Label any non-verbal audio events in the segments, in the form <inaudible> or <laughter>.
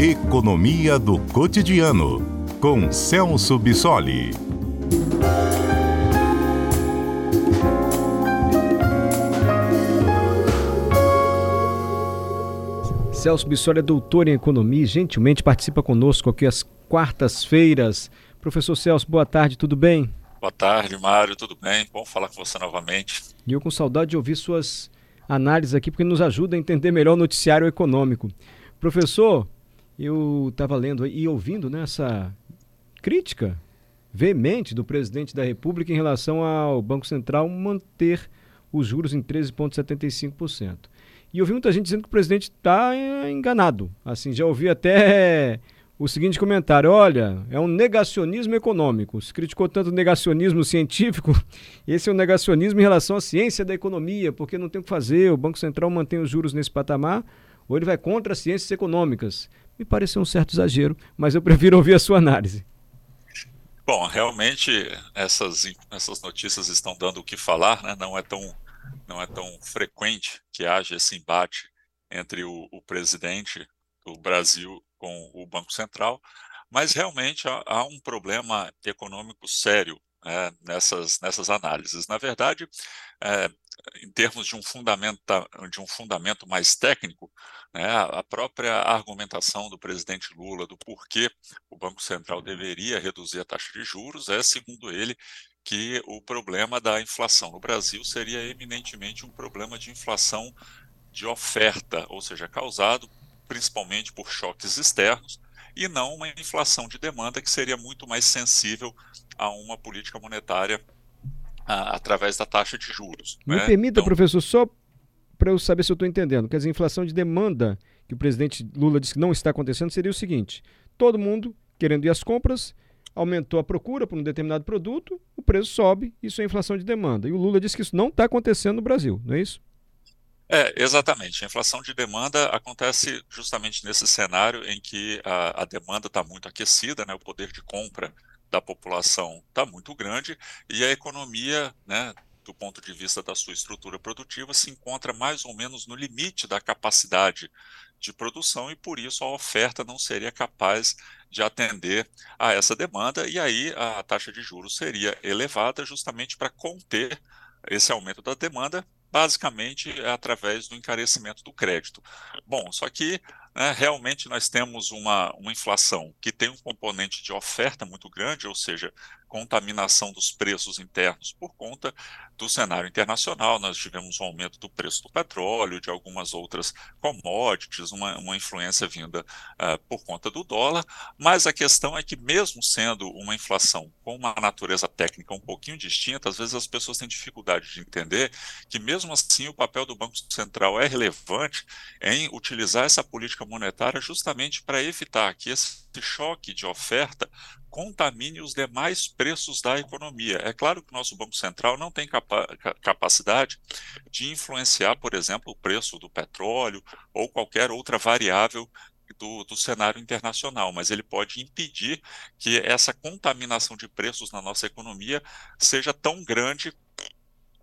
Economia do Cotidiano, com Celso Bissoli. Celso Bissoli é doutor em economia e gentilmente participa conosco aqui às quartas-feiras. Professor Celso, boa tarde, tudo bem? Boa tarde, Mário, tudo bem? Bom falar com você novamente. E eu com saudade de ouvir suas análises aqui, porque nos ajuda a entender melhor o noticiário econômico. Professor, eu estava lendo e ouvindo nessa né, crítica veemente do presidente da República em relação ao Banco Central manter os juros em 13,75%. E eu vi muita gente dizendo que o presidente está enganado. Assim, já ouvi até o seguinte comentário: olha, é um negacionismo econômico. Se criticou tanto o negacionismo científico, <laughs> esse é um negacionismo em relação à ciência da economia, porque não tem o que fazer, o Banco Central mantém os juros nesse patamar, ou ele vai contra as ciências econômicas. Me pareceu um certo exagero, mas eu prefiro ouvir a sua análise. Bom, realmente essas, essas notícias estão dando o que falar, né? não, é tão, não é tão frequente que haja esse embate entre o, o presidente do Brasil com o Banco Central, mas realmente há, há um problema econômico sério é, nessas, nessas análises. Na verdade, é, em termos de um, fundamento, de um fundamento mais técnico, né, a própria argumentação do presidente Lula do porquê o Banco Central deveria reduzir a taxa de juros é, segundo ele, que o problema da inflação no Brasil seria eminentemente um problema de inflação de oferta, ou seja, causado principalmente por choques externos, e não uma inflação de demanda que seria muito mais sensível a uma política monetária a, através da taxa de juros. Me né? permita, então, professor, só para eu saber se eu estou entendendo, quer dizer, a inflação de demanda que o presidente Lula disse que não está acontecendo seria o seguinte: todo mundo querendo ir às compras, aumentou a procura por um determinado produto, o preço sobe, isso é inflação de demanda. E o Lula disse que isso não está acontecendo no Brasil, não é isso? É, exatamente. A inflação de demanda acontece justamente nesse cenário em que a, a demanda está muito aquecida, né, o poder de compra da população está muito grande e a economia, né, do ponto de vista da sua estrutura produtiva, se encontra mais ou menos no limite da capacidade de produção e por isso a oferta não seria capaz de atender a essa demanda e aí a taxa de juros seria elevada justamente para conter esse aumento da demanda basicamente é através do encarecimento do crédito. Bom, só que né, realmente nós temos uma, uma inflação que tem um componente de oferta muito grande, ou seja, contaminação dos preços internos por conta do cenário internacional. Nós tivemos um aumento do preço do petróleo, de algumas outras commodities, uma, uma influência vinda uh, por conta do dólar, mas a questão é que, mesmo sendo uma inflação com uma natureza técnica um pouquinho distinta, às vezes as pessoas têm dificuldade de entender que, mesmo assim, o papel do Banco Central é relevante em utilizar essa política monetária justamente para evitar que esse choque de oferta contamine os demais preços da economia. É claro que o nosso Banco Central não tem capa capacidade de influenciar, por exemplo, o preço do petróleo ou qualquer outra variável do, do, cenário internacional, mas ele pode impedir que essa contaminação de preços na nossa economia seja tão grande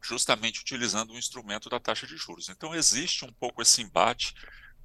justamente utilizando o instrumento da taxa de juros. Então existe um pouco esse embate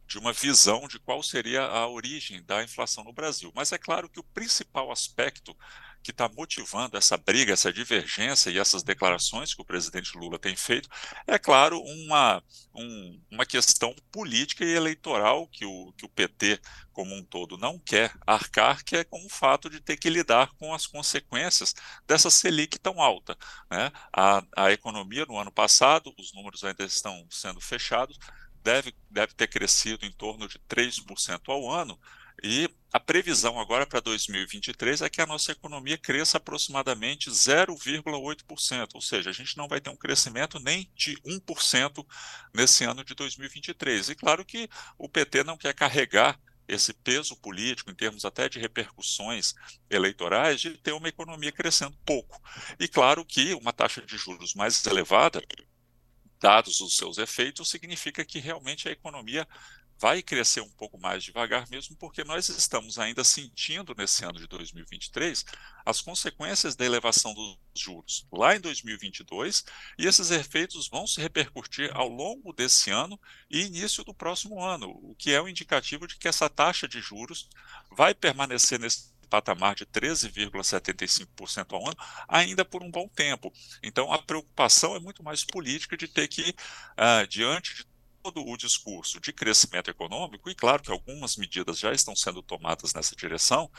de uma visão de qual seria a origem da inflação no Brasil. Mas é claro que o principal aspecto que está motivando essa briga, essa divergência e essas declarações que o presidente Lula tem feito, é claro, uma, um, uma questão política e eleitoral que o, que o PT como um todo não quer arcar, que é com o fato de ter que lidar com as consequências dessa Selic tão alta. Né? A, a economia no ano passado, os números ainda estão sendo fechados, deve, deve ter crescido em torno de 3% ao ano, e a previsão agora para 2023 é que a nossa economia cresça aproximadamente 0,8%, ou seja, a gente não vai ter um crescimento nem de 1% nesse ano de 2023. E claro que o PT não quer carregar esse peso político, em termos até de repercussões eleitorais, de ter uma economia crescendo pouco. E claro que uma taxa de juros mais elevada dados os seus efeitos, significa que realmente a economia vai crescer um pouco mais devagar mesmo, porque nós estamos ainda sentindo nesse ano de 2023 as consequências da elevação dos juros lá em 2022, e esses efeitos vão se repercutir ao longo desse ano e início do próximo ano, o que é um indicativo de que essa taxa de juros vai permanecer nesse patamar de 13,75% ao ano ainda por um bom tempo. Então, a preocupação é muito mais política de ter que, uh, diante de todo o discurso de crescimento econômico, e claro que algumas medidas já estão sendo tomadas nessa direção,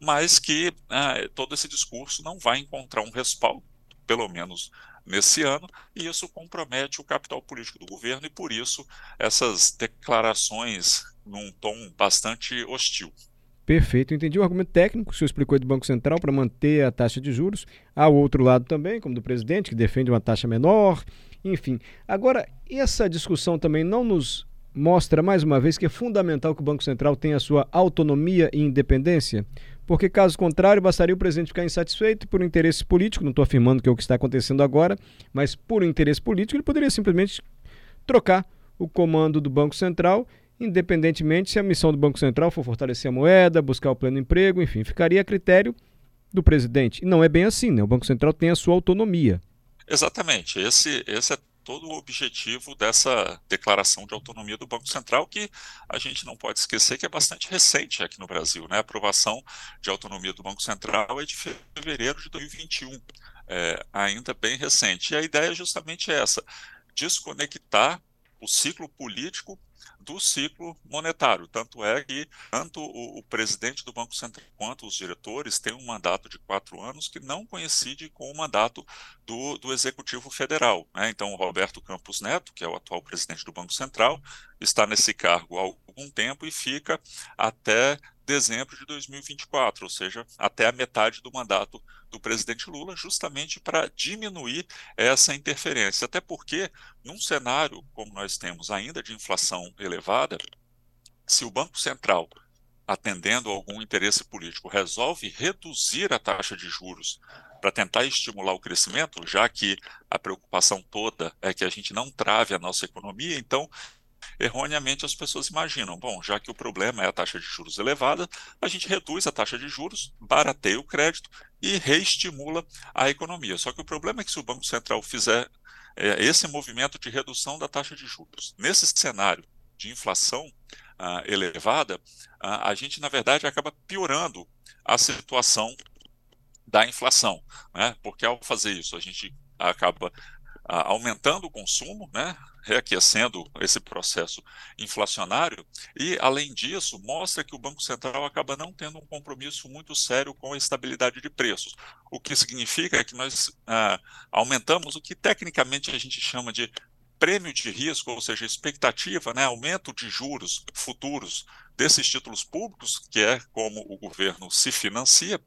mas que uh, todo esse discurso não vai encontrar um respaldo, pelo menos nesse ano, e isso compromete o capital político do governo, e por isso essas declarações num tom bastante hostil. Perfeito, entendi o argumento técnico que o senhor explicou do Banco Central para manter a taxa de juros. Há outro lado também, como do presidente, que defende uma taxa menor, enfim. Agora, essa discussão também não nos mostra mais uma vez que é fundamental que o Banco Central tenha sua autonomia e independência? Porque, caso contrário, bastaria o presidente ficar insatisfeito por interesse político, não estou afirmando que é o que está acontecendo agora, mas por interesse político, ele poderia simplesmente trocar o comando do Banco Central independentemente se a missão do Banco Central for fortalecer a moeda, buscar o pleno emprego, enfim, ficaria a critério do presidente. E não é bem assim, né? O Banco Central tem a sua autonomia. Exatamente. Esse, esse é todo o objetivo dessa declaração de autonomia do Banco Central, que a gente não pode esquecer que é bastante recente aqui no Brasil. Né? A aprovação de autonomia do Banco Central é de fevereiro de 2021, é, ainda bem recente. E a ideia é justamente essa: desconectar o ciclo político do ciclo monetário. Tanto é que tanto o, o, presidente do Banco Central quanto os diretores têm um mandato de quatro anos que não coincide com o mandato do, do Executivo Federal. Né? Então, o Roberto Campos Neto, que é o atual presidente do Banco Central, está nesse cargo há algum tempo e fica até dezembro de 2024, ou seja, até a metade do mandato do presidente Lula, justamente para diminuir essa interferência. Até porque, num cenário como nós temos ainda de inflação elevada, se o Banco Central, atendendo a algum interesse político, resolve reduzir a taxa de juros para tentar estimular o crescimento, já que a preocupação toda é que a gente não trave a nossa economia, então erroneamente as pessoas imaginam, bom, já que o problema é a taxa de juros elevada, a gente reduz a taxa de juros, barateia o crédito e reestimula a economia. Só que o problema é que se o Banco Central fizer é, esse movimento de redução da taxa de juros, nesse cenário de inflação ah, elevada, ah, a gente, na verdade, acaba piorando a situação da inflação, né? porque ao fazer isso, a gente acaba ah, aumentando o consumo, né? Reaquecendo esse processo inflacionário, e, além disso, mostra que o Banco Central acaba não tendo um compromisso muito sério com a estabilidade de preços, o que significa que nós ah, aumentamos o que tecnicamente a gente chama de prêmio de risco, ou seja, expectativa, né, aumento de juros futuros desses títulos públicos, que é como o governo se financia,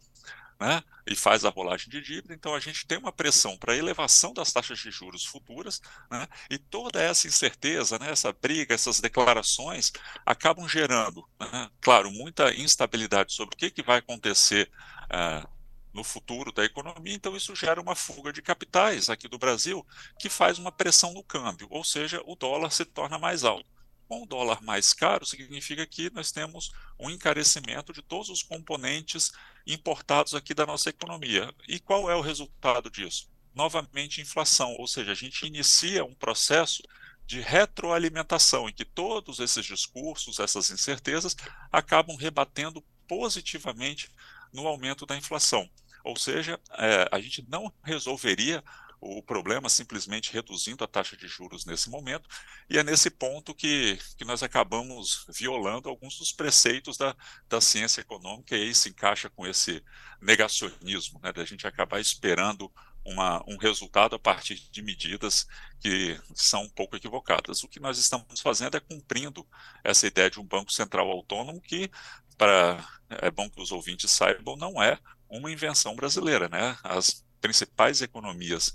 né, e faz a rolagem de dívida, então a gente tem uma pressão para elevação das taxas de juros futuras, né, e toda essa incerteza, né, essa briga, essas declarações acabam gerando, né, claro, muita instabilidade sobre o que, que vai acontecer uh, no futuro da economia, então isso gera uma fuga de capitais aqui do Brasil, que faz uma pressão no câmbio, ou seja, o dólar se torna mais alto. Com o dólar mais caro, significa que nós temos um encarecimento de todos os componentes importados aqui da nossa economia. E qual é o resultado disso? Novamente, inflação, ou seja, a gente inicia um processo de retroalimentação, em que todos esses discursos, essas incertezas, acabam rebatendo positivamente no aumento da inflação. Ou seja, é, a gente não resolveria o problema simplesmente reduzindo a taxa de juros nesse momento, e é nesse ponto que, que nós acabamos violando alguns dos preceitos da, da ciência econômica, e aí se encaixa com esse negacionismo, né, da gente acabar esperando uma, um resultado a partir de medidas que são um pouco equivocadas. O que nós estamos fazendo é cumprindo essa ideia de um Banco Central autônomo que, para é bom que os ouvintes saibam, não é uma invenção brasileira. Né? As principais economias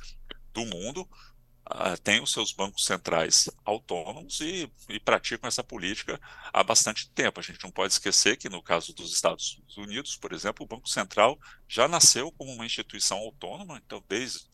do mundo uh, têm os seus bancos centrais autônomos e, e, praticam essa política há bastante tempo. A gente não pode esquecer que, no caso dos Estados Unidos, por exemplo, o Banco Central já nasceu como uma instituição autônoma, então, desde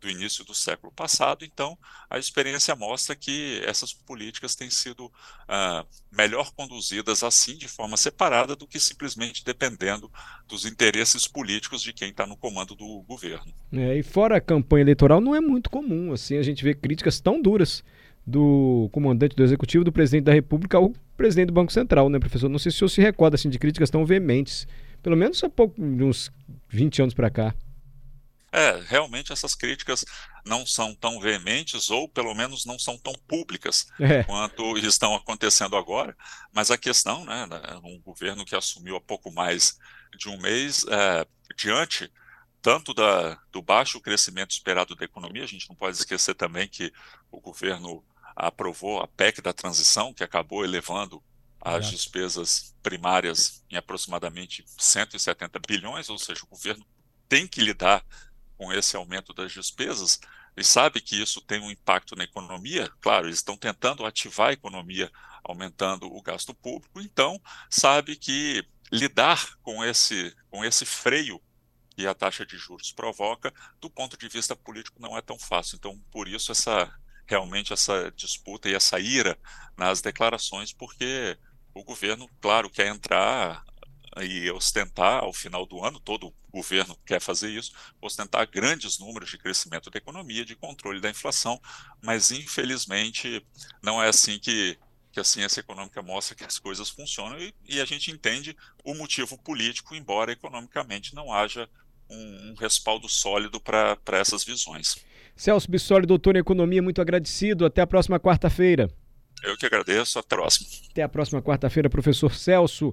do início do século passado. Então, a experiência mostra que essas políticas têm sido uh, melhor conduzidas assim, de forma separada, do que simplesmente dependendo dos interesses políticos de quem está no comando do governo. É, e fora a campanha eleitoral, não é muito comum assim a gente ver críticas tão duras do comandante do executivo, do presidente da República ao presidente do Banco Central, né, professor? Não sei se o senhor se recorda assim, de críticas tão veementes, pelo menos há pouco, uns 20 anos para cá. É, realmente essas críticas não são tão veementes, ou pelo menos não são tão públicas <laughs> é. quanto estão acontecendo agora. Mas a questão, né, um governo que assumiu há pouco mais de um mês, é, diante tanto da, do baixo crescimento esperado da economia, a gente não pode esquecer também que o governo aprovou a PEC da transição, que acabou elevando as despesas primárias em aproximadamente 170 bilhões, ou seja, o governo tem que lidar com esse aumento das despesas e sabe que isso tem um impacto na economia. Claro, eles estão tentando ativar a economia aumentando o gasto público, então sabe que lidar com esse com esse freio que a taxa de juros provoca, do ponto de vista político não é tão fácil. Então, por isso essa realmente essa disputa e essa ira nas declarações, porque o governo, claro, quer entrar e ostentar ao final do ano, todo governo quer fazer isso, ostentar grandes números de crescimento da economia, de controle da inflação, mas infelizmente não é assim que, que a ciência econômica mostra que as coisas funcionam e, e a gente entende o motivo político, embora economicamente não haja um, um respaldo sólido para essas visões. Celso Bissoli, doutor em Economia, muito agradecido. Até a próxima quarta-feira. Eu que agradeço. Até a próxima. Até a próxima quarta-feira, professor Celso.